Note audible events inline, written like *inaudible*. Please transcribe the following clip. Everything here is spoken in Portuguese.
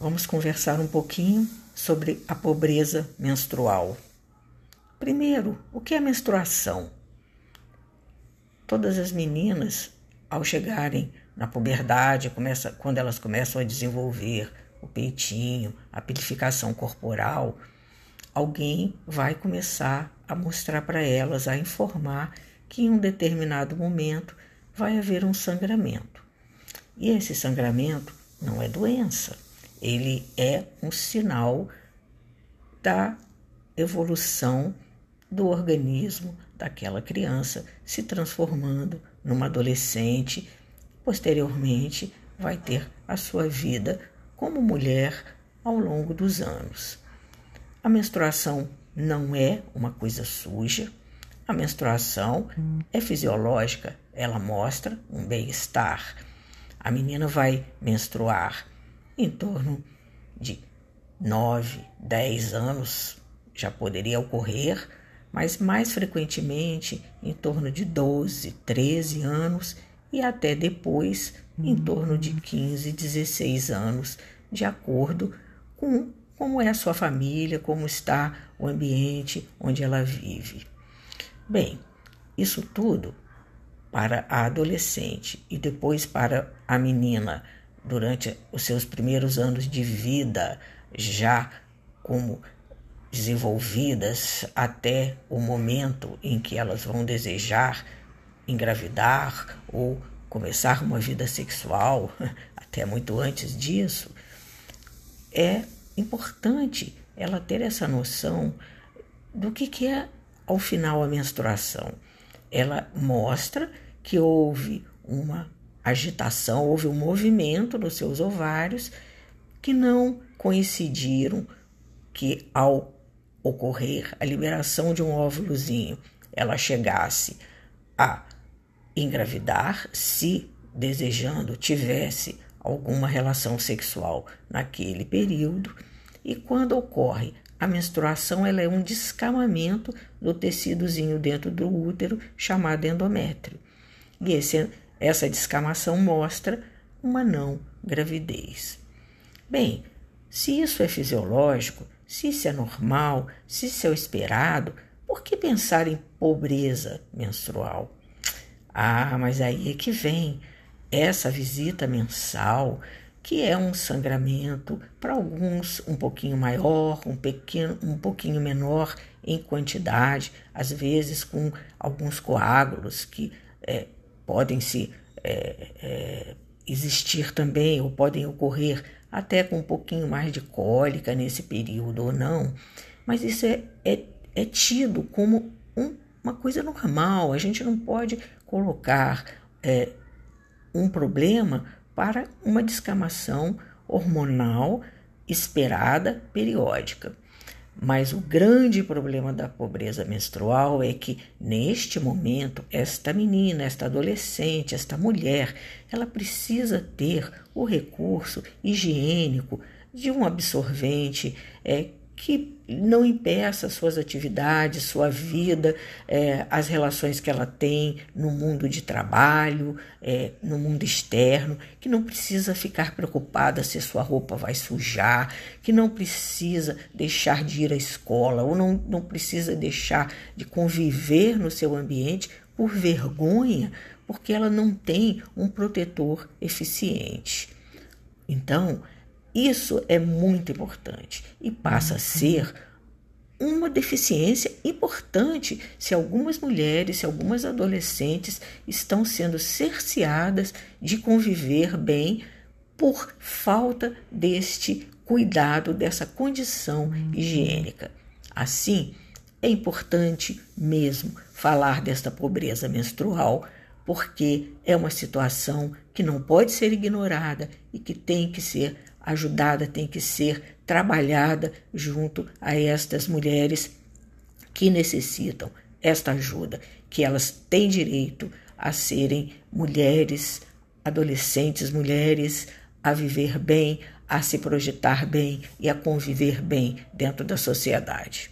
vamos conversar um pouquinho sobre a pobreza menstrual. Primeiro, o que é menstruação? Todas as meninas, ao chegarem na puberdade, começa, quando elas começam a desenvolver o peitinho, a purificação corporal, alguém vai começar a mostrar para elas, a informar que em um determinado momento vai haver um sangramento. E esse sangramento não é doença, ele é um sinal da evolução do organismo daquela criança se transformando numa adolescente, posteriormente vai ter a sua vida como mulher ao longo dos anos. A menstruação não é uma coisa suja. A menstruação é fisiológica, ela mostra um bem-estar. A menina vai menstruar em torno de 9, 10 anos, já poderia ocorrer, mas mais frequentemente em torno de 12, 13 anos e até depois em torno de 15, 16 anos, de acordo com como é a sua família, como está o ambiente onde ela vive. Bem, isso tudo para a adolescente e depois para a menina durante os seus primeiros anos de vida, já como desenvolvidas até o momento em que elas vão desejar engravidar ou começar uma vida sexual, *laughs* até muito antes disso, é importante ela ter essa noção do que, que é, ao final, a menstruação. Ela mostra que houve uma agitação, houve um movimento nos seus ovários que não coincidiram que ao ocorrer a liberação de um óvulozinho, ela chegasse a engravidar, se desejando tivesse alguma relação sexual naquele período e quando ocorre a menstruação, ela é um descamamento do tecidozinho dentro do útero chamado endométrio. E esse, essa descamação mostra uma não gravidez. Bem, se isso é fisiológico, se isso é normal, se isso é o esperado, por que pensar em pobreza menstrual? Ah, mas aí é que vem essa visita mensal que é um sangramento para alguns um pouquinho maior, um pequeno, um pouquinho menor em quantidade, às vezes com alguns coágulos que é, podem se é, é, existir também ou podem ocorrer até com um pouquinho mais de cólica nesse período ou não, mas isso é, é, é tido como um, uma coisa normal. A gente não pode colocar é, um problema para uma descamação hormonal esperada periódica. Mas o grande problema da pobreza menstrual é que, neste momento, esta menina, esta adolescente, esta mulher, ela precisa ter o recurso higiênico de um absorvente é, que não impeça suas atividades, sua vida, é, as relações que ela tem no mundo de trabalho, é, no mundo externo, que não precisa ficar preocupada se sua roupa vai sujar, que não precisa deixar de ir à escola ou não, não precisa deixar de conviver no seu ambiente por vergonha, porque ela não tem um protetor eficiente. Então, isso é muito importante e passa a uhum. ser uma deficiência importante se algumas mulheres, se algumas adolescentes estão sendo cerceadas de conviver bem por falta deste cuidado, dessa condição uhum. higiênica. Assim, é importante mesmo falar desta pobreza menstrual, porque é uma situação que não pode ser ignorada e que tem que ser ajudada, tem que ser trabalhada junto a estas mulheres que necessitam esta ajuda, que elas têm direito a serem mulheres, adolescentes mulheres, a viver bem, a se projetar bem e a conviver bem dentro da sociedade.